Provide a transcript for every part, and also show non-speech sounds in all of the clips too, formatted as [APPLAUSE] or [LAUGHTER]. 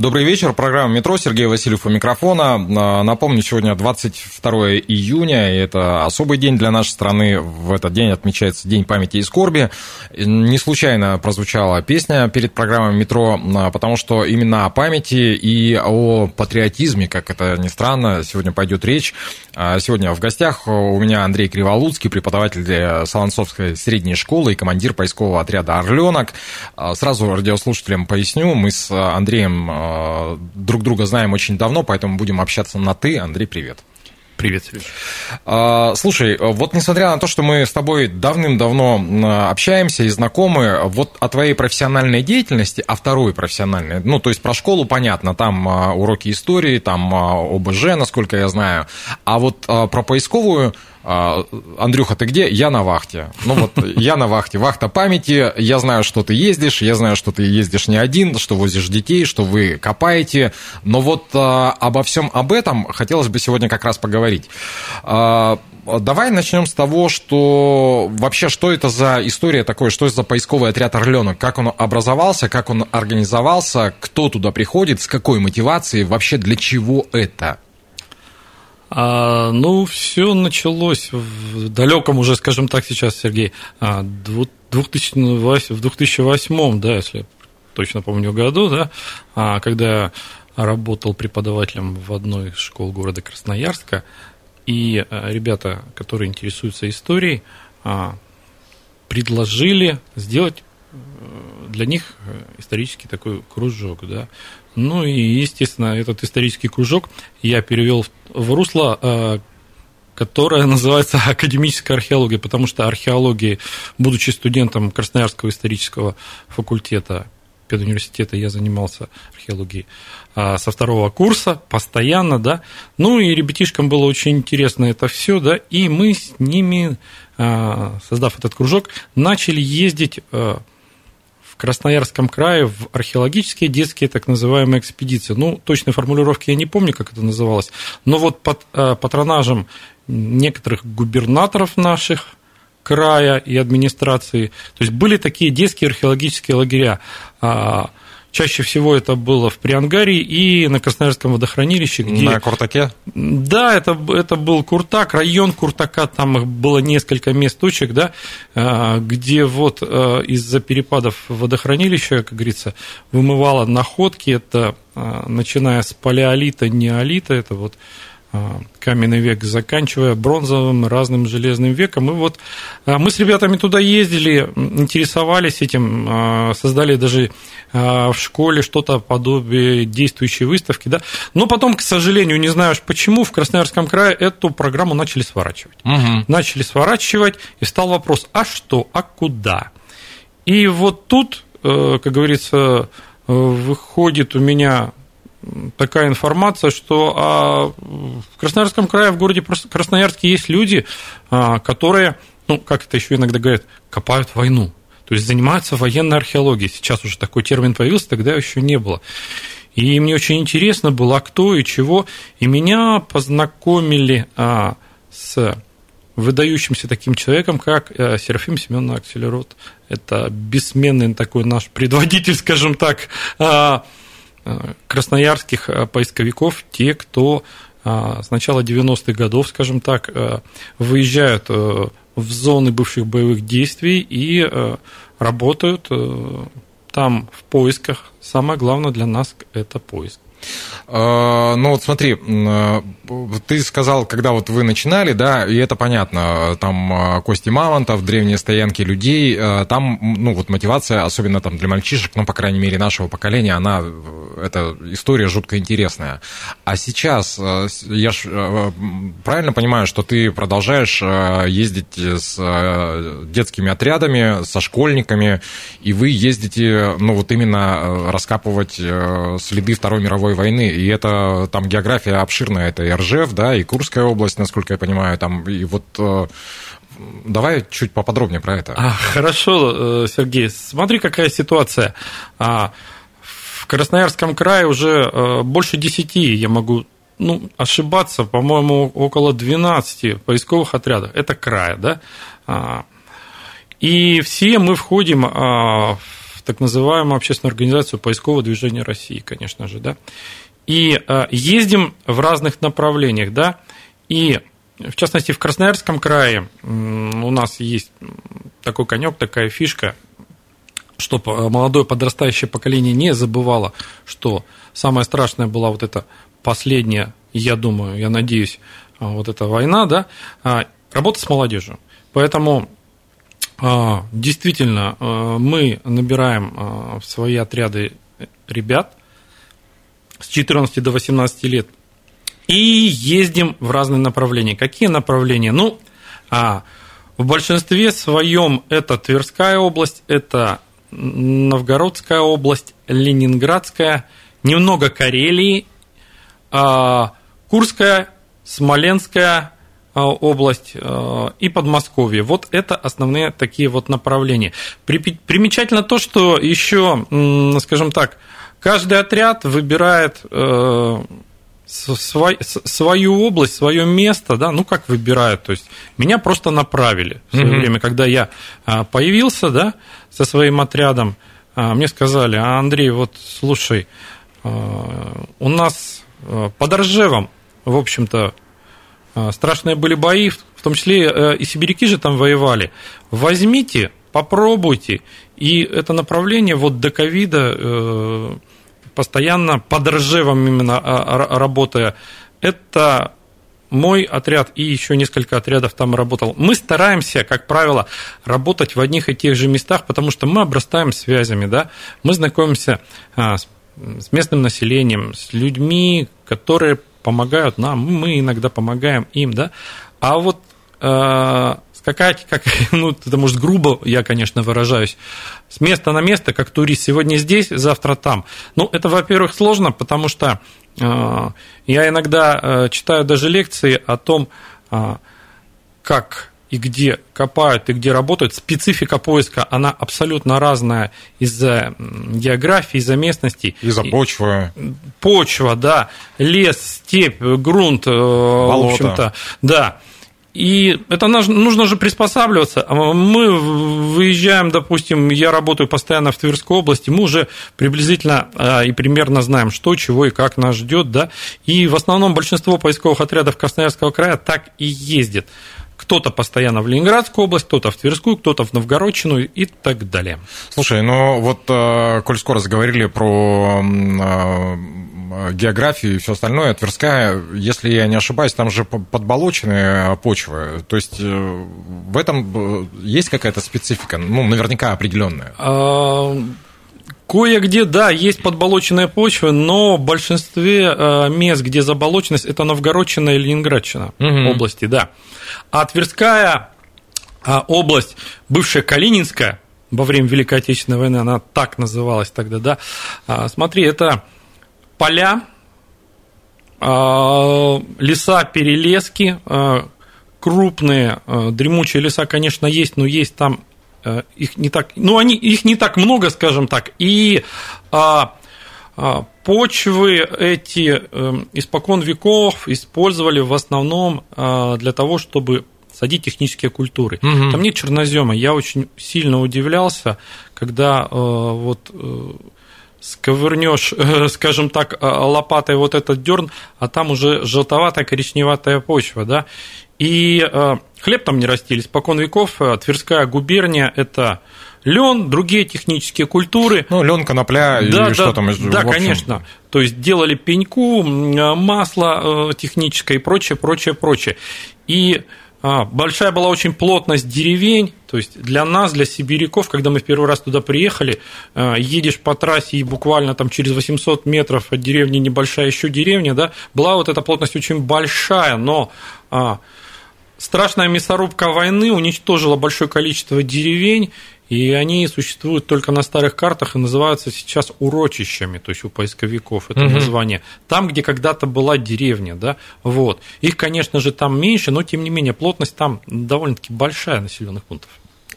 Добрый вечер. Программа «Метро». Сергей Васильев у микрофона. А, Напомню, сегодня 22 июня, и это особый день для нашей страны. В этот день отмечается День памяти и скорби. Не случайно прозвучала песня перед программой «Метро», а, потому что именно о памяти и о патриотизме, как это ни странно, сегодня пойдет речь. А, Сегодня в гостях у меня Андрей Криволуцкий, преподаватель Солонцовской средней школы и командир поискового отряда «Орленок». Сразу радиослушателям поясню, мы с Андреем друг друга знаем очень давно, поэтому будем общаться на «ты». Андрей, привет. Привет, Сереж. А, Слушай, вот несмотря на то, что мы с тобой давным-давно общаемся и знакомы, вот о твоей профессиональной деятельности, а второй профессиональной, ну, то есть про школу понятно, там а, уроки истории, там ОБЖ, насколько я знаю, а вот про поисковую Андрюха, ты где? Я на вахте. Ну вот, [LAUGHS] я на вахте. Вахта памяти. Я знаю, что ты ездишь. Я знаю, что ты ездишь не один, что возишь детей, что вы копаете. Но вот а, обо всем об этом хотелось бы сегодня как раз поговорить. А, Давай начнем с того, что вообще, что это за история такое, что это за поисковый отряд «Орленок», как он образовался, как он организовался, кто туда приходит, с какой мотивацией, вообще для чего это? А, ну, все началось в далеком уже, скажем так, сейчас, Сергей, а, дву- 2008, в 2008, да, если точно помню году, да, а, когда работал преподавателем в одной из школ города Красноярска, и а, ребята, которые интересуются историей, а, предложили сделать для них э, исторический такой кружок, да. Ну и, естественно, этот исторический кружок я перевел в, русло, э, которое называется [LAUGHS] академическая археология, потому что археологией, будучи студентом Красноярского исторического факультета педуниверситета, я занимался археологией а, со второго курса постоянно, да. Ну и ребятишкам было очень интересно это все, да, и мы с ними, а, создав этот кружок, начали ездить в Красноярском крае в археологические детские так называемые экспедиции. Ну, точной формулировки я не помню, как это называлось, но вот под а, патронажем некоторых губернаторов наших края и администрации. То есть были такие детские археологические лагеря. Чаще всего это было в Приангарии и на Красноярском водохранилище, где... На Куртаке? Да, это, это был Куртак, район Куртака, там их было несколько мест точек, да, а, где вот а, из-за перепадов водохранилища, как говорится, вымывало находки, это а, начиная с палеолита, неолита, это вот каменный век, заканчивая бронзовым, разным железным веком. И вот мы с ребятами туда ездили, интересовались этим, создали даже в школе что-то подобие действующей выставки, да. Но потом, к сожалению, не знаю почему, в Красноярском крае эту программу начали сворачивать. Угу. Начали сворачивать, и стал вопрос, а что, а куда? И вот тут, как говорится, выходит у меня такая информация, что а, в Красноярском крае, в городе Красноярске есть люди, а, которые, ну, как это еще иногда говорят, копают войну. То есть занимаются военной археологией. Сейчас уже такой термин появился, тогда еще не было. И мне очень интересно было, кто и чего. И меня познакомили а, с выдающимся таким человеком, как а, Серафим Семеновна Акселерот. Это бессменный такой наш предводитель, скажем так, а, красноярских э, поисковиков, те, кто а, с начала 90-х годов, скажем так, э, выезжают э, в зоны бывших боевых действий и работают там в поисках. Самое главное для нас – это поиск. А, ну вот смотри, ты сказал, когда вот вы начинали, да, и это понятно, там а, кости мамонтов, древние стоянки людей, там, ну вот мотивация, особенно там для мальчишек, ну, по крайней мере, нашего поколения, она, эта история жутко интересная. А сейчас, я ж правильно понимаю, что ты продолжаешь ездить с детскими отрядами, со школьниками, и вы ездите, ну вот именно раскапывать следы Второй мировой мировой войны, и это там география обширная, это и Ржев, да, и Курская область, насколько я понимаю, там, и вот э, давай чуть поподробнее про это. А, хорошо, э, Сергей, смотри, какая ситуация. А, в Красноярском крае уже э, больше десяти, я могу ну, ошибаться, по-моему, около 12 поисковых отрядов. Это край, да? А, и все мы входим а, в так называемую общественную организацию поискового движения России, конечно же, да? И а, ездим в разных направлениях, да? И в частности, в Красноярском крае у нас есть такой конек, такая фишка, чтобы молодое подрастающее поколение не забывало, что самое страшное была вот эта последняя, я думаю, я надеюсь, вот эта война, да, работа с молодежью. Поэтому действительно, а, мы набираем а, в свои отряды ребят с 14 до 18 лет и ездим в разные направления. Какие направления? Ну, в большинстве своем это Тверская область, это Новгородская область, Ленинградская, немного Карелии, Курская, Смоленская, а, область а, и Подмосковье. Вот это основные такие вот направления. Примечательно то, что еще, скажем так, каждый отряд выбирает э, свою область, свое место, да, ну как выбирают, то есть меня просто направили в свое mm-hmm. время, когда я а, появился, да, со своим отрядом, мне сказали, а Андрей, вот слушай, у нас под Ржевом, в общем-то, а, страшные были бои, в том числе э, и сибиряки же там воевали. Возьмите, попробуйте. И это направление вот до ковида э, постоянно под Ржевом именно а, работая, это мой отряд и еще несколько отрядов там работал. Мы стараемся, как правило, работать в одних и тех же местах, потому что мы обрастаем связями, да, мы знакомимся а, с местным населением, с людьми, которые помогают нам, мы иногда помогаем им, да, а вот э, скакать, как, [LAUGHS] ну, это может грубо, я, конечно, выражаюсь, с места на место, как турист, сегодня здесь, завтра там. Ну, это, во-первых, сложно, потому что э, я иногда э, читаю даже лекции о том, э, как и где копают, и где работают, специфика поиска, она абсолютно разная из-за географии, из-за местности. Из-за почвы. Почва, да. Лес, степь, грунт, э, Болото. в общем-то. Да. И это нужно же приспосабливаться. А мы выезжаем, допустим, я работаю постоянно в Тверской области, мы уже приблизительно а, и примерно знаем, что, чего и как нас ждет, да. И в основном большинство поисковых отрядов Красноярского края так и ездит. Кто-то постоянно в Ленинградскую область, кто-то в Тверскую, кто-то в Новгородчину и так далее. Слушай, ну вот, э, коль скоро заговорили про э, географию и все остальное, Тверская, если я не ошибаюсь, там же подболоченные почвы. То есть э, в этом есть какая-то специфика, ну, наверняка определенная. Кое-где, да, есть подболоченная почва, но в большинстве э, мест, где заболоченность, это Новгородчина и Ленинградчина угу. области, да. А Тверская а, область, бывшая Калининская, во время Великой Отечественной войны, она так называлась тогда, да. А, смотри, это поля, а, леса, перелески, крупные дремучие леса, конечно, есть, но есть там их не так, ну, они, их не так много, скажем так, и а, а, почвы эти а, испокон веков использовали в основном а, для того, чтобы садить технические культуры. Угу. Там нет чернозема. Я очень сильно удивлялся, когда а, вот сковырнешь, [LAUGHS] скажем так, лопатой вот этот дерн, а там уже желтоватая коричневатая почва, да, и э, хлеб там не растили. Спокон веков э, Тверская губерния – это лен, другие технические культуры. Ну, лен, конопля да, и да, что там? Да, конечно. То есть делали пеньку, э, масло техническое и прочее, прочее, прочее. И а, большая была очень плотность деревень, то есть для нас, для сибиряков, когда мы в первый раз туда приехали, едешь по трассе и буквально там через 800 метров от деревни небольшая еще деревня, да, была вот эта плотность очень большая, но страшная мясорубка войны уничтожила большое количество деревень, и они существуют только на старых картах и называются сейчас урочищами, то есть у поисковиков это угу. название. Там, где когда-то была деревня, да, вот. Их, конечно же, там меньше, но тем не менее плотность там довольно-таки большая населенных пунктов.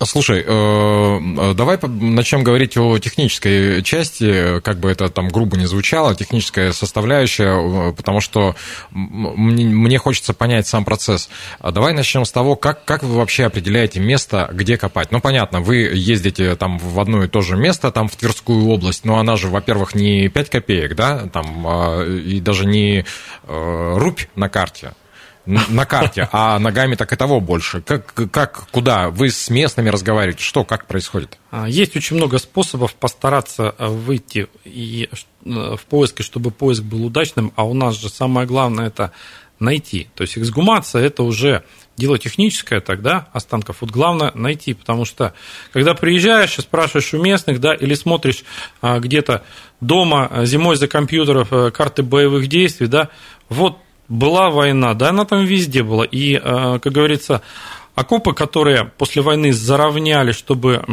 Слушай, э, э, давай начнем говорить о технической части, как бы это там грубо не звучало, техническая составляющая, э, потому что мне хочется понять сам процесс. А давай начнем с того, как, как вы вообще определяете место, где копать. Ну, понятно, вы ездите там в одно и то же место, там в Тверскую область, но она же, во-первых, не 5 копеек, да, там, а, и даже не рубь на карте, на карте, а ногами так и того больше. Как, как, куда? Вы с местными разговариваете? Что, как происходит? А, есть очень много способов постараться э, выйти и, э, в поиск, чтобы поиск был удачным, а у нас же самое главное это найти. То есть эксгумация это уже дело техническое тогда останков. Вот главное найти, потому что когда приезжаешь и спрашиваешь у местных, да, или смотришь а, где-то дома зимой за компьютеров э, карты боевых действий, да, вот была война, да, она там везде была. И, э, как говорится, окопы, которые после войны заровняли, чтобы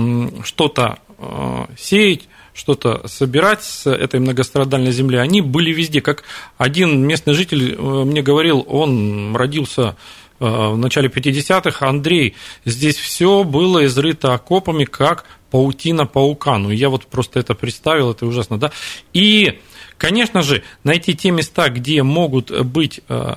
что-то э, сеять, что-то собирать с этой многострадальной земли, они были везде. Как один местный житель э, мне говорил, он родился в начале 50-х, Андрей, здесь все было изрыто окопами, как паутина паука. Ну, я вот просто это представил, это ужасно, да. И Конечно же, найти те места, где могут быть э,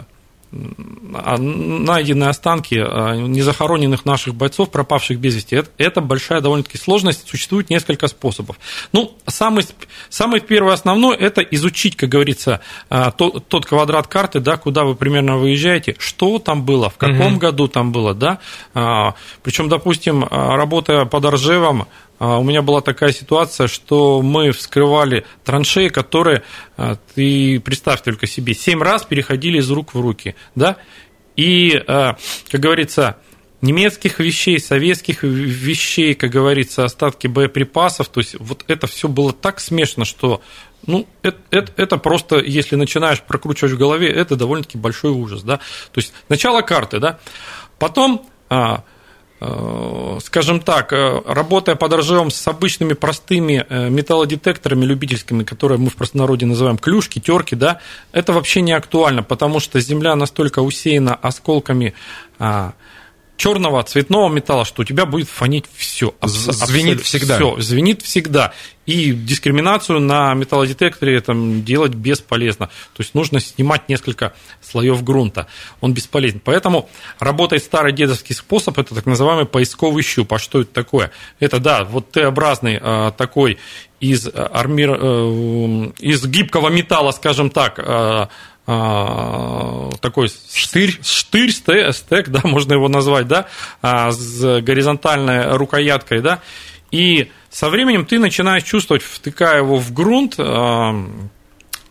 а, найдены останки а, незахороненных наших бойцов, пропавших без вести, это, это большая довольно-таки сложность, существует несколько способов. Ну, самый, самый первый основной – это изучить, как говорится, а, тот, тот квадрат карты, да, куда вы примерно выезжаете, что там было, в каком угу. году там было, да, причем, допустим, работая под Ржевом, а, у меня была такая ситуация, что мы вскрывали траншеи, которые, а, ты представь только себе, семь раз переходили из рук в руки, да, и, а, как говорится, немецких вещей, советских вещей, как говорится, остатки боеприпасов, то есть вот это все было так смешно, что ну, это, это, это просто, если начинаешь прокручивать в голове, это довольно-таки большой ужас, да. То есть начало карты, да. Потом Э, скажем так, э, работая под ржевом с обычными простыми э, металлодетекторами любительскими, которые мы в простонародье называем клюшки, терки, да, это вообще не актуально, потому что земля настолько усеяна осколками а, черного цветного металла, что у тебя будет фонить все. Звенит всегда. Все, звенит всегда. И дискриминацию на металлодетекторе там, делать бесполезно. То есть нужно снимать несколько слоев грунта. Он бесполезен. Поэтому работает старый дедовский способ, это так называемый поисковый щуп. А что это такое? Это, да, вот Т-образный а, такой из, армир, э, из гибкого металла, скажем так, а, а, такой штырь, штырь стек, да, [LAUGHS] можно его назвать, да, а, с горизонтальной рукояткой, да, и со временем ты начинаешь чувствовать, втыкая его в грунт, а,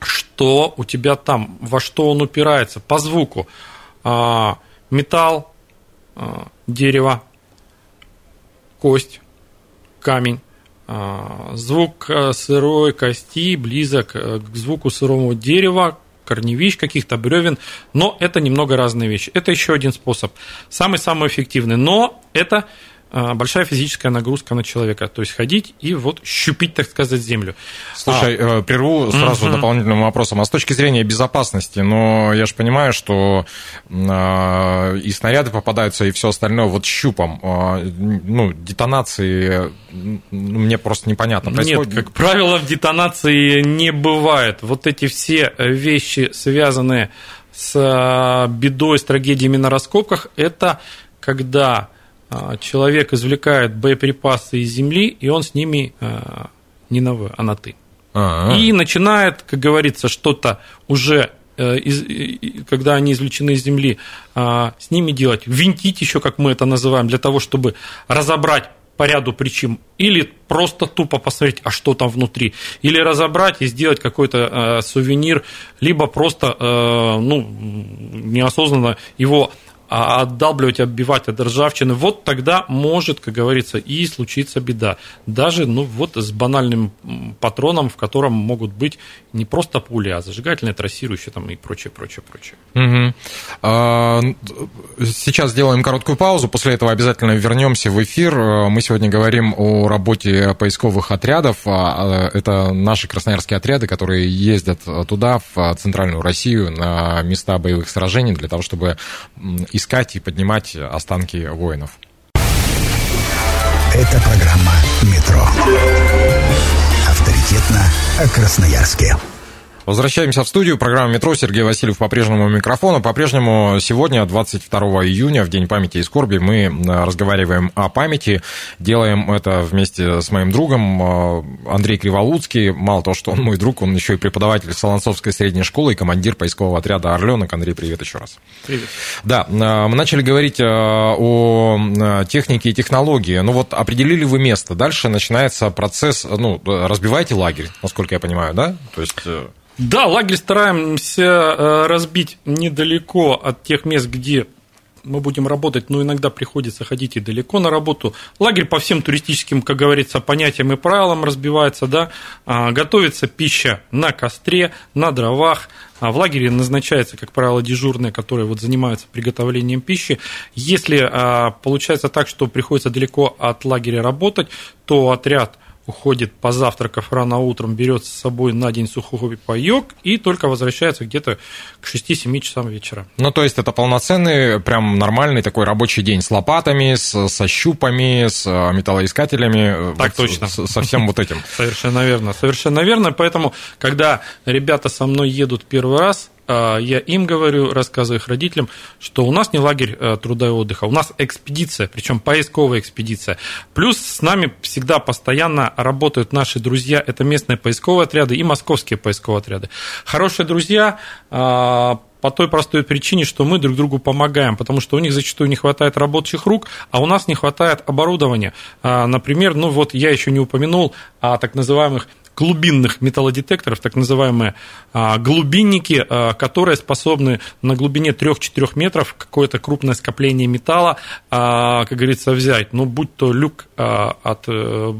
что у тебя там, во что он упирается, по звуку. Металл, дерево, кость, камень. Звук э, сырой кости близок э, к звуку сырого дерева, корневищ, каких-то бревен, но это немного разные вещи. Это еще один способ, самый-самый эффективный, но это большая физическая нагрузка на человека. То есть ходить и вот щупить, так сказать, землю. Слушай, а, прерву сразу угу. дополнительным вопросом. А с точки зрения безопасности, но я же понимаю, что а, и снаряды попадаются, и все остальное вот щупом. Ну, детонации мне просто непонятно. Происходит... Нет, как правило, в детонации не бывает. Вот эти все вещи, связанные с бедой, с трагедиями на раскопках, это когда человек извлекает боеприпасы из земли, и он с ними а, не на «вы», а на «ты». А-а-а. И начинает, как говорится, что-то уже э, когда они извлечены из земли, с ними делать, винтить еще, как мы это называем, для того, чтобы разобрать по ряду причин, или просто тупо посмотреть, а что там внутри, или разобрать и сделать какой-то сувенир, либо просто ну, неосознанно его отдалбливать, отбивать от ржавчины, вот тогда может, как говорится, и случиться беда. Даже, ну, вот с банальным патроном, в котором могут быть не просто пули, а зажигательные, трассирующие там и прочее, прочее, прочее. Угу. Сейчас сделаем короткую паузу, после этого обязательно вернемся в эфир. Мы сегодня говорим о работе поисковых отрядов. А, это наши красноярские отряды, которые ездят туда, в центральную Россию, на места боевых сражений, для того, чтобы искать и поднимать останки воинов. Это программа «Метро». Авторитетно о Красноярске. Возвращаемся в студию. Программа «Метро». Сергей Васильев по-прежнему у микрофона. По-прежнему сегодня, 22 июня, в День памяти и скорби, мы разговариваем о памяти. Делаем это вместе с моим другом э, Андрей Криволуцкий. Мало того, что он мой друг, он еще и преподаватель Солонцовской средней школы и командир поискового отряда «Орленок». Андрей, привет еще раз. Привет. Да, э, мы начали говорить э, о технике и технологии. Ну вот определили вы место. Дальше начинается процесс, ну, разбивайте лагерь, насколько я понимаю, да? То есть... Да, лагерь стараемся э, разбить недалеко от тех мест, где мы будем работать, но иногда приходится ходить и далеко на работу. Лагерь по всем туристическим, как говорится, понятиям и правилам разбивается, да, а, готовится пища на костре, на дровах, а в лагере назначается, как правило, дежурные, которые вот занимаются приготовлением пищи. Если а, получается так, что приходится далеко от лагеря работать, то отряд уходит, позавтракав рано утром, берет с собой на день сухой паек и только возвращается где-то к 6-7 часам вечера. Ну, то есть это полноценный, прям нормальный такой рабочий день с лопатами, с, со щупами, с э, металлоискателями. Э, так вот, точно. С, со всем вот этим. [LAUGHS] Совершенно верно, совершенно верно. Поэтому, когда ребята со мной едут первый раз, я им говорю, рассказываю их родителям, что у нас не лагерь э, труда и отдыха, у нас экспедиция, причем поисковая экспедиция. Плюс с нами всегда постоянно работают наши друзья, это местные поисковые отряды и московские поисковые отряды. Хорошие друзья а, по той простой причине, что мы друг другу помогаем, потому что у них зачастую не хватает рабочих рук, а у нас не хватает оборудования. А, например, ну вот я еще не упомянул о так называемых глубинных металлодетекторов, так называемые а, глубинники, а, которые способны на глубине 3-4 метров какое-то крупное скопление металла, а, как говорится, взять. Ну, будь то люк от э,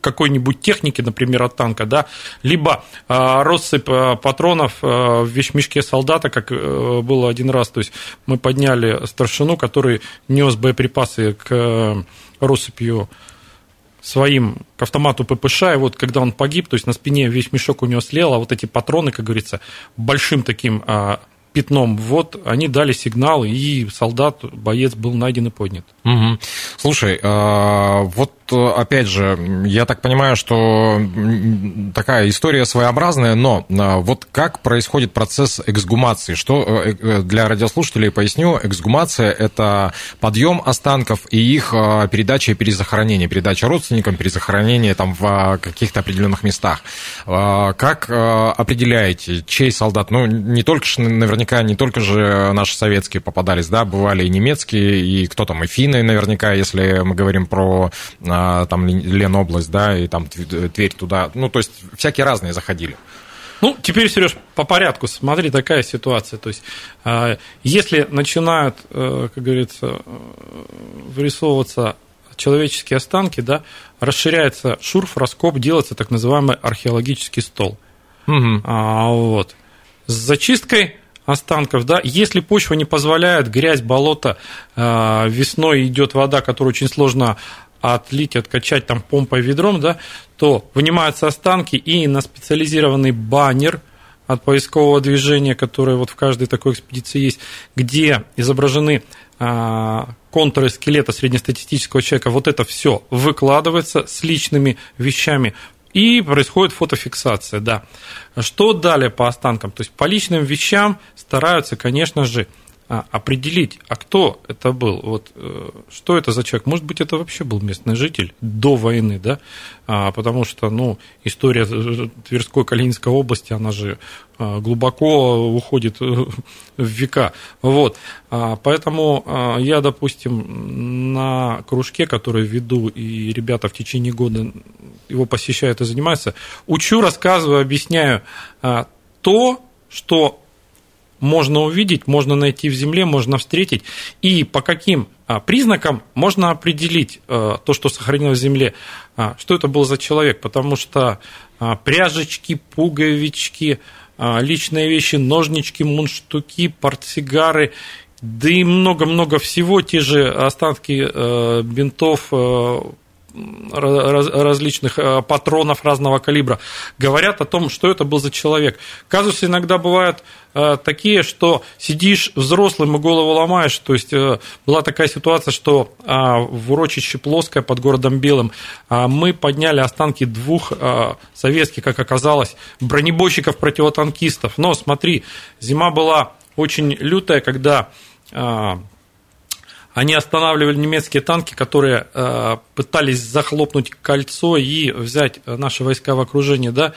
какой-нибудь техники, например, от танка, да, либо россыпь патронов в вещмешке солдата, как э, было один раз, то есть мы подняли старшину, который нес боеприпасы к э, россыпью своим к автомату ППШ, и вот когда он погиб, то есть на спине весь мешок у него слел, а вот эти патроны, как говорится, большим таким а, пятном, вот они дали сигнал, и солдат, боец был найден и поднят. Угу. Слушай, а, вот опять же, я так понимаю, что такая история своеобразная, но а, вот как происходит процесс эксгумации? Что э, э, для радиослушателей поясню, эксгумация – это подъем останков и их а, передача и перезахоронение, передача родственникам, перезахоронение там в каких-то определенных местах. Как определяете, чей солдат? Ну, не только наверняка, не только же наши советские попадались, да, бывали и немецкие, и кто там, и финны наверняка, если мы говорим про там Ленобласть, да, и там Тверь туда, ну, то есть всякие разные заходили. Ну, теперь, Сереж, по порядку. Смотри, такая ситуация. То есть, а, если начинают, э, как говорится, э, вырисовываться человеческие останки, да, расширяется шурф, раскоп, делается так называемый археологический стол. Угу. А, вот. С зачисткой останков, да, если почва не позволяет, грязь, болото, э, весной идет вода, которую очень сложно отлить, откачать там помпой, ведром, да, то вынимаются останки и на специализированный баннер от поискового движения, который вот в каждой такой экспедиции есть, где изображены а, контуры скелета среднестатистического человека, вот это все выкладывается с личными вещами. И происходит фотофиксация, да. Что далее по останкам? То есть по личным вещам стараются, конечно же, а, определить, а кто это был, вот э, что это за человек. Может быть, это вообще был местный житель до войны, да, а, потому что, ну, история Тверской, Калининской области, она же а, глубоко уходит э, в века. Вот. Поэтому я, допустим, на кружке, который веду, и ребята в течение года его посещают и занимаются, учу, рассказываю, объясняю то, что можно увидеть, можно найти в земле, можно встретить, и по каким а, признакам можно определить а, то, что сохранилось в земле, а, что это был за человек, потому что пряжечки, пуговички, личные вещи, ножнички, мундштуки, портсигары, да и много-много всего, те же останки бинтов, различных э, патронов разного калибра, говорят о том, что это был за человек. Казусы иногда бывают э, такие, что сидишь взрослым и голову ломаешь. То есть э, была такая ситуация, что в урочище Плоское под городом Белым мы подняли останки двух советских, как оказалось, бронебойщиков-противотанкистов. Но смотри, зима была очень лютая, когда они останавливали немецкие танки, которые э, пытались захлопнуть кольцо и взять наши войска в окружение, да.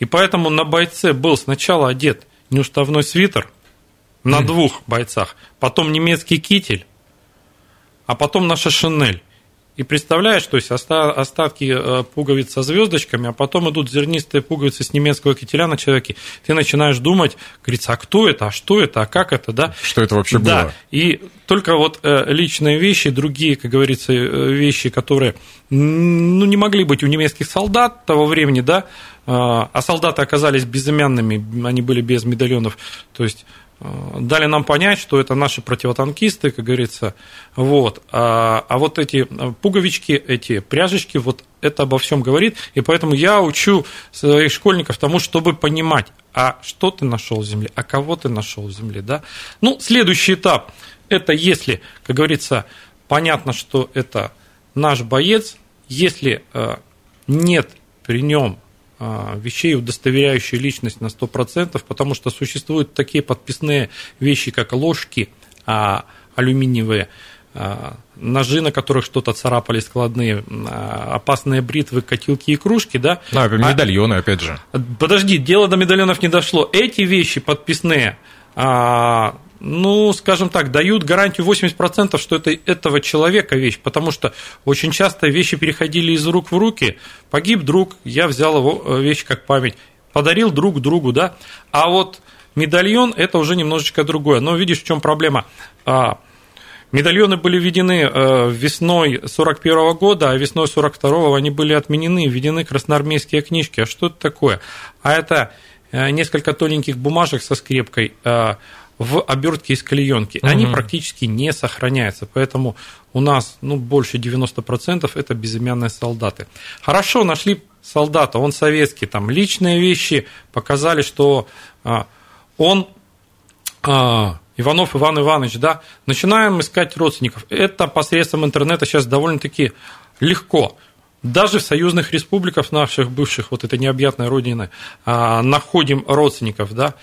И поэтому на бойце был сначала одет неуставной свитер на mm. двух бойцах, потом немецкий китель, а потом наша шинель. И представляешь, то есть остатки э, пуговиц со звездочками, а потом идут зернистые пуговицы с немецкого кителя на человеке. Ты начинаешь думать, говорится, а кто это, а что это, а как это, да? Что это вообще да. было? И только вот э, личные вещи, другие, как говорится, э, вещи, которые ну, не могли быть у немецких солдат того времени, да, а солдаты оказались безымянными, они были без медальонов, то есть дали нам понять, что это наши противотанкисты, как говорится. Вот. А, а вот эти пуговички, эти пряжечки, вот это обо всем говорит. И поэтому я учу своих школьников тому, чтобы понимать, а что ты нашел в земле, а кого ты нашел в земле. Да? Ну, следующий этап – это если, как говорится, понятно, что это наш боец, если э, нет при нем вещей, удостоверяющих личность на 100%, потому что существуют такие подписные вещи, как ложки а, алюминиевые, а, ножи, на которых что-то царапали складные, опасные бритвы, котелки и кружки, да? Да, медальоны, опять же. Подожди, дело до медальонов не дошло. Эти вещи подписные ну, скажем так, дают гарантию 80%, что это этого человека вещь, потому что очень часто вещи переходили из рук в руки, погиб друг, я взял его э, вещь как память, подарил друг другу, да, а вот медальон – это уже немножечко другое. Но видишь, в чем проблема? А, медальоны были введены э, весной 41 года, а весной 42 они были отменены, введены красноармейские книжки. А что это такое? А это э, несколько тоненьких бумажек со скрепкой – в обертке из клеенки. Угу. Они практически не сохраняются, поэтому у нас ну, больше 90% это безымянные солдаты. Хорошо, нашли солдата, он советский, там личные вещи показали, что а, он а, Иванов Иван Иванович, да, начинаем искать родственников. Это посредством интернета сейчас довольно-таки легко. Даже в союзных республиках наших бывших, вот этой необъятной родины, а, находим родственников, да.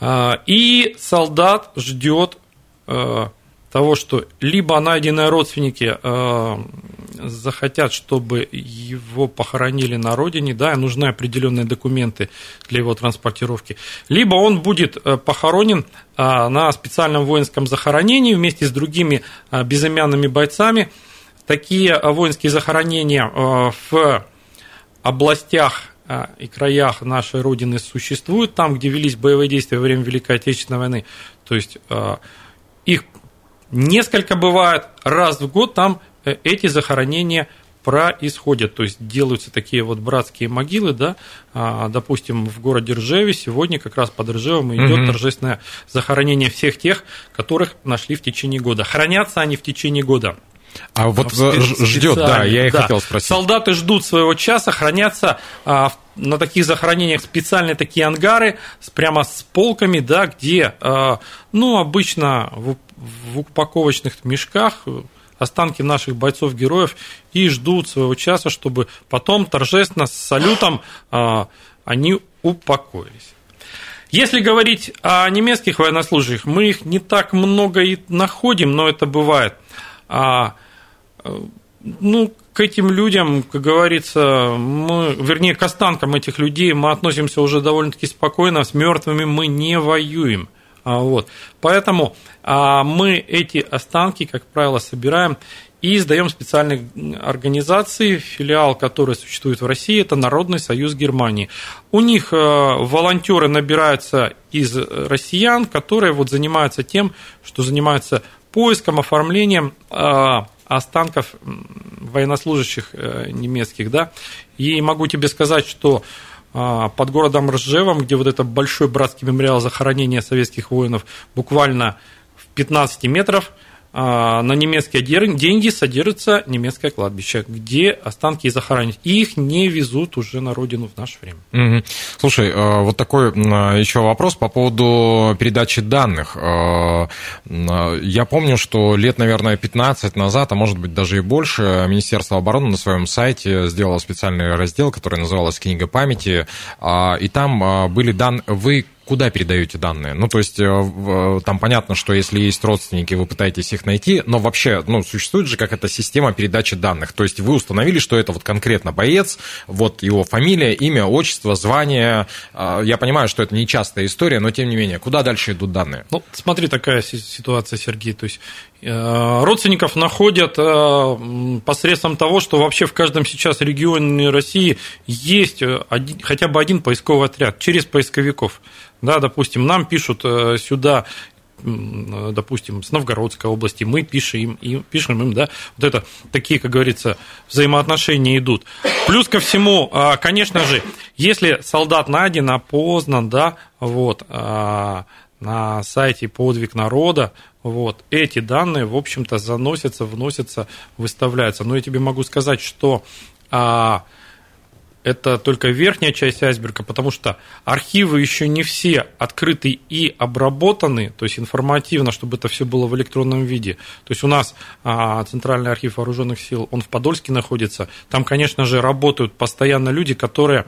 А, и солдат ждет а, того, что либо найденные родственники а, захотят, чтобы его похоронили на родине, да, нужны определенные документы для его транспортировки, либо он будет похоронен на специальном воинском захоронении вместе с другими безымянными бойцами. Такие воинские захоронения в областях и краях нашей Родины существуют, там, где велись боевые действия во время Великой Отечественной войны. То есть а, их несколько бывает, раз в год там э, эти захоронения происходят, то есть делаются такие вот братские могилы, да, а, допустим, в городе Ржеве сегодня как раз под Ржевом идет угу. торжественное захоронение всех тех, которых нашли в течение года. Хранятся они в течение года. А вот ждет, да, я и да. хотел спросить. Солдаты ждут своего часа, хранятся а, на таких захоронениях специальные такие ангары, прямо с полками, да, где, а, ну, обычно в, в упаковочных мешках останки наших бойцов-героев и ждут своего часа, чтобы потом торжественно с салютом а, они упокоились. Если говорить о немецких военнослужащих, мы их не так много и находим, но это бывает. А ну, к этим людям, как говорится, мы, вернее, к останкам этих людей мы относимся уже довольно-таки спокойно, с мертвыми мы не воюем. Вот. Поэтому мы эти останки, как правило, собираем и сдаем специальной организации, филиал, который существует в России, это Народный союз Германии. У них э, волонтеры набираются из россиян, которые вот занимаются тем, что занимаются поиском, оформлением э, останков военнослужащих э, немецких, да, и могу тебе сказать, что под городом Ржевом, где вот это большой братский мемориал захоронения советских воинов, буквально в 15 метров – а, на немецкие деньги содержится немецкое кладбище, где останки захоронены. Их не везут уже на родину в наше время. Угу. Слушай, э, вот такой еще вопрос по поводу передачи данных. Я помню, что лет, наверное, 15 назад, а может быть даже и больше, Министерство обороны на своем сайте сделало специальный раздел, который назывался «Книга памяти», а, и там а, были данные, вы куда передаете данные? Ну, то есть, э, там понятно, что если есть родственники, вы пытаетесь их найти, но вообще, ну, существует же какая-то система передачи данных. То есть, вы установили, что это вот конкретно боец, вот его фамилия, имя, отчество, звание. А, я понимаю, что это не частая история, но тем не менее, куда дальше идут данные? Ну, смотри, такая ситуация, Сергей. То есть, э, родственников находят э, посредством того, что вообще в каждом сейчас регионе России есть хотя бы один поисковый отряд через поисковиков. Да, допустим, нам пишут э, сюда допустим, с Новгородской области, мы пишем им, пишем им, да, вот это такие, как говорится, взаимоотношения идут. Плюс ко всему, а, конечно же, если солдат найден, опознан, да, вот, а, на сайте «Подвиг народа», вот, эти данные, в общем-то, заносятся, вносятся, выставляются. Но я тебе могу сказать, что а, это только верхняя часть айсберга, потому что архивы еще не все открыты и обработаны, то есть информативно, чтобы это все было в электронном виде. То есть у нас а, Центральный архив вооруженных сил, он в Подольске находится. Там, конечно же, работают постоянно люди, которые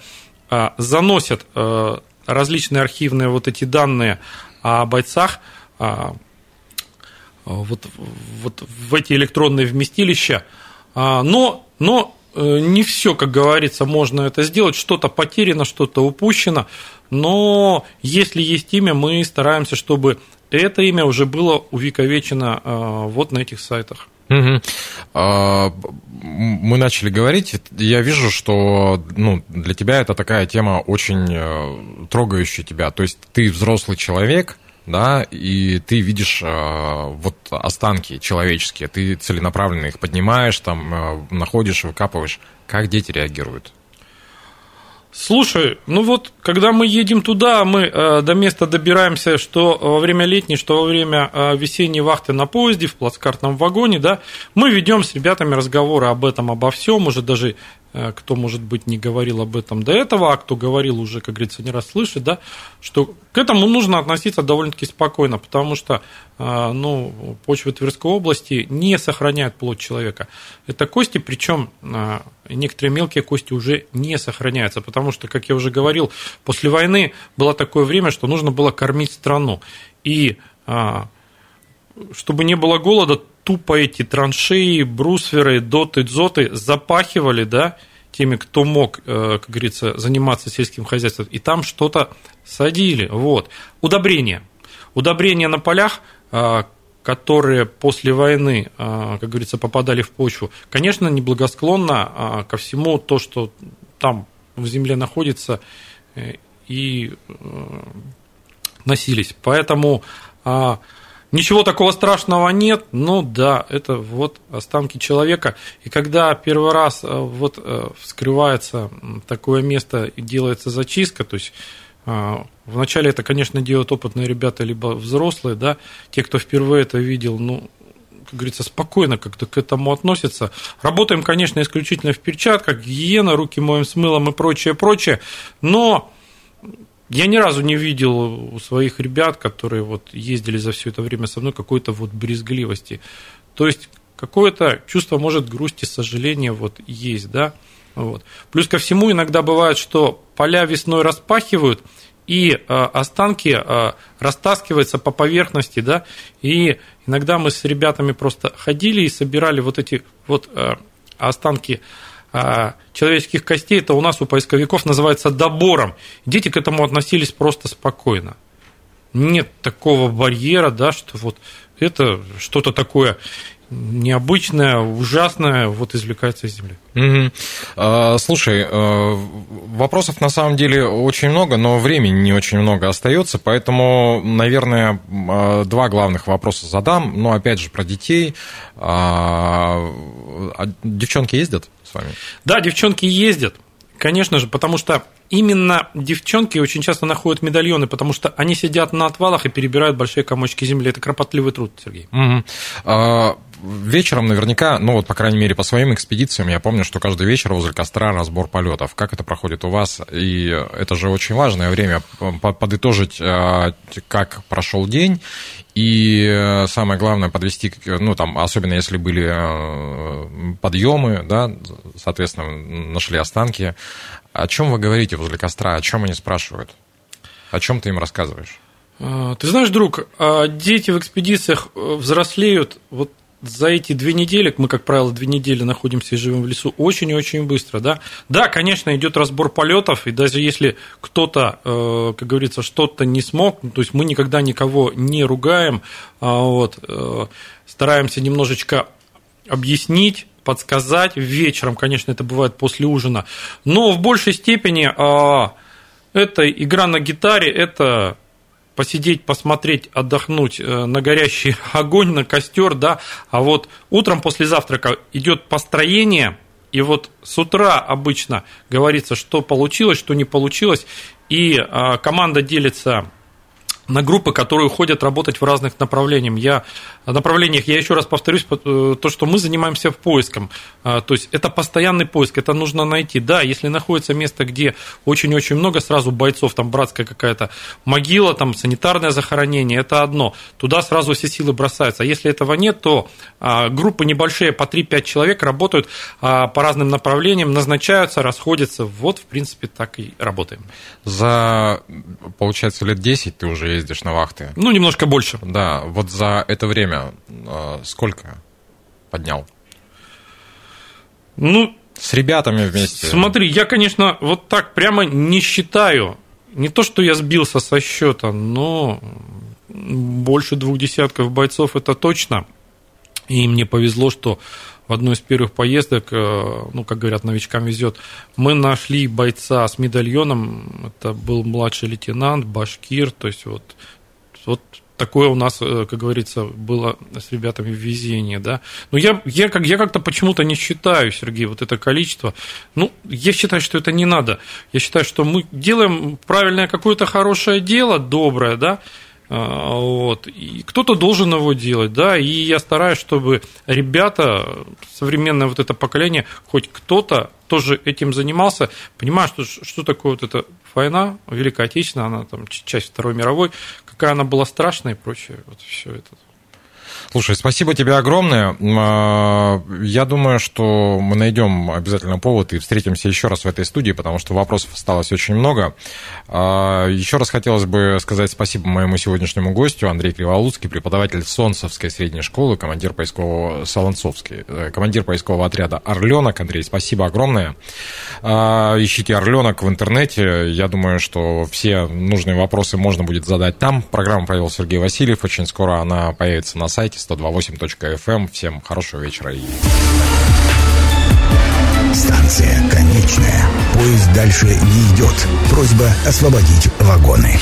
а, заносят а, различные архивные вот эти данные о бойцах вот, вот в эти электронные вместилища. Но, но Э, не все, как говорится, можно это сделать. Что-то потеряно, что-то упущено. Но если есть имя, мы стараемся, чтобы это имя уже было увековечено э, вот на этих сайтах. Угу. Мы начали говорить, я вижу, что ну, для тебя это такая тема очень э, трогающая тебя. То есть ты взрослый человек, да, и ты видишь э, вот останки человеческие, ты целенаправленно их поднимаешь, там, э, находишь, выкапываешь. Как дети реагируют? Слушай, ну вот, когда мы едем туда, мы э, до места добираемся, что во время летней, что во время э, весенней вахты на поезде, в плацкартном вагоне, да, мы ведем с ребятами разговоры об этом, обо всем, уже даже кто, может быть, не говорил об этом до этого, а кто говорил уже, как говорится, не раз слышит, да, что к этому нужно относиться довольно-таки спокойно, потому что э, ну, почвы Тверской области не сохраняют плоть человека. Это кости, причем э, некоторые мелкие кости уже не сохраняются, потому что, как я уже говорил, после войны было такое время, что нужно было кормить страну. И чтобы не было голода, тупо эти траншеи, брусверы, доты, дзоты запахивали, да, теми, кто мог, э, как говорится, заниматься сельским хозяйством, и там что-то садили. Вот. Удобрения. Удобрения на полях, э, которые после войны, э, как говорится, попадали в почву, конечно, неблагосклонно ко всему то, что там в земле находится, и носились. Поэтому Ничего такого страшного нет, но да, это вот останки человека. И когда первый раз э, вот э, вскрывается такое место и делается зачистка, то есть э, вначале это, конечно, делают опытные ребята, либо взрослые, да, те, кто впервые это видел, ну, как говорится, спокойно как-то к этому относятся. Работаем, конечно, исключительно в перчатках, гигиена, руки моем с мылом и прочее, прочее, но я ни разу не видел у своих ребят, которые вот ездили за все это время со мной, какой-то вот брезгливости. То есть какое-то чувство, может, грусти, сожаления вот есть, да. Вот. Плюс ко всему иногда бывает, что поля весной распахивают, и э, останки э, растаскиваются по поверхности, да, и иногда мы с ребятами просто ходили и собирали вот эти вот э, останки а, человеческих костей, это у нас у поисковиков называется добором. Дети к этому относились просто спокойно. нет такого барьера, да, что вот это что-то такое необычное, ужасное вот извлекается из земли. Угу. Слушай, э, вопросов на самом деле очень много, но времени не очень много остается, поэтому, наверное, два главных вопроса задам. Но опять же про детей. А, а девчонки ездят с вами? Да, девчонки ездят. Конечно же, потому что именно девчонки очень часто находят медальоны, потому что они сидят на отвалах и перебирают большие комочки земли. Это кропотливый труд, Сергей. Угу. А, вечером наверняка, ну вот, по крайней мере, по своим экспедициям, я помню, что каждый вечер возле костра разбор полетов. Как это проходит у вас? И это же очень важное время подытожить, а, как прошел день, и э, самое главное, подвести, ну, там, особенно если были э, подъемы, да, соответственно, нашли останки. О чем вы говорите возле костра? О чем они спрашивают? О чем ты им рассказываешь? А, ты знаешь, друг, а дети в экспедициях э, взрослеют вот за эти две недели, мы, как правило, две недели находимся и живем в лесу, очень и очень быстро, да. Да, конечно, идет разбор полетов, и даже если кто-то, э, как говорится, что-то не смог, то есть мы никогда никого не ругаем, а вот, э, стараемся немножечко объяснить, подсказать. Вечером, конечно, это бывает после ужина. Но в большей степени а, это игра на гитаре, это посидеть, посмотреть, отдохнуть э, на горящий [LAUGHS] огонь, на костер, да, а вот утром после завтрака идет построение, и вот с утра обычно говорится, что получилось, что не получилось, и а, команда делится на группы, которые уходят работать в разных направлениях. Я, направлениях. Я еще раз повторюсь, э, то, что мы занимаемся поиском. А, то есть это постоянный поиск, это нужно найти. Да, если находится место, где очень-очень много сразу бойцов, там братская какая-то могила, там санитарное захоронение, это одно. Туда сразу все силы бросаются. А если этого нет, то а, группы небольшие, по 3-5 человек работают а, по разным направлениям, назначаются, расходятся. Вот, в принципе, так и работаем. За, получается, лет 10 ты уже ездишь на вахты. Ну, немножко больше. Да, вот за это время э, сколько поднял? Ну, с ребятами вместе. Смотри, я, конечно, вот так прямо не считаю. Не то, что я сбился со счета, но больше двух десятков бойцов это точно. И мне повезло, что в одной из первых поездок, э, ну, как говорят, новичкам везет, мы нашли бойца с медальоном, это был младший лейтенант, башкир, то есть вот, вот такое у нас, э, как говорится, было с ребятами везение, да. Но я, я, как, я как-то почему-то не считаю, Сергей, вот это количество. Ну, я считаю, что это не надо. Я считаю, что мы делаем правильное какое-то хорошее дело, доброе, да, вот. И кто-то должен его делать, да, и я стараюсь, чтобы ребята, современное вот это поколение, хоть кто-то тоже этим занимался, понимая, что, что такое вот эта война, Великая Отечественная, она там часть Второй мировой, какая она была страшная и прочее, вот все это. Слушай, спасибо тебе огромное. А, я думаю, что мы найдем обязательно повод и встретимся еще раз в этой студии, потому что вопросов осталось очень много. А, еще раз хотелось бы сказать спасибо моему сегодняшнему гостю, Андрей Криволуцкий, преподаватель Солнцевской средней школы, командир поискового Солонцовский, э, командир поискового отряда «Орленок». Андрей, спасибо огромное. А, ищите «Орленок» в интернете. Я думаю, что все нужные вопросы можно будет задать там. Программу провел Сергей Васильев. Очень скоро она появится на сайте 128.fm. Эм. Всем хорошего вечера. И... Станция конечная. Поезд дальше не идет. Просьба освободить вагоны.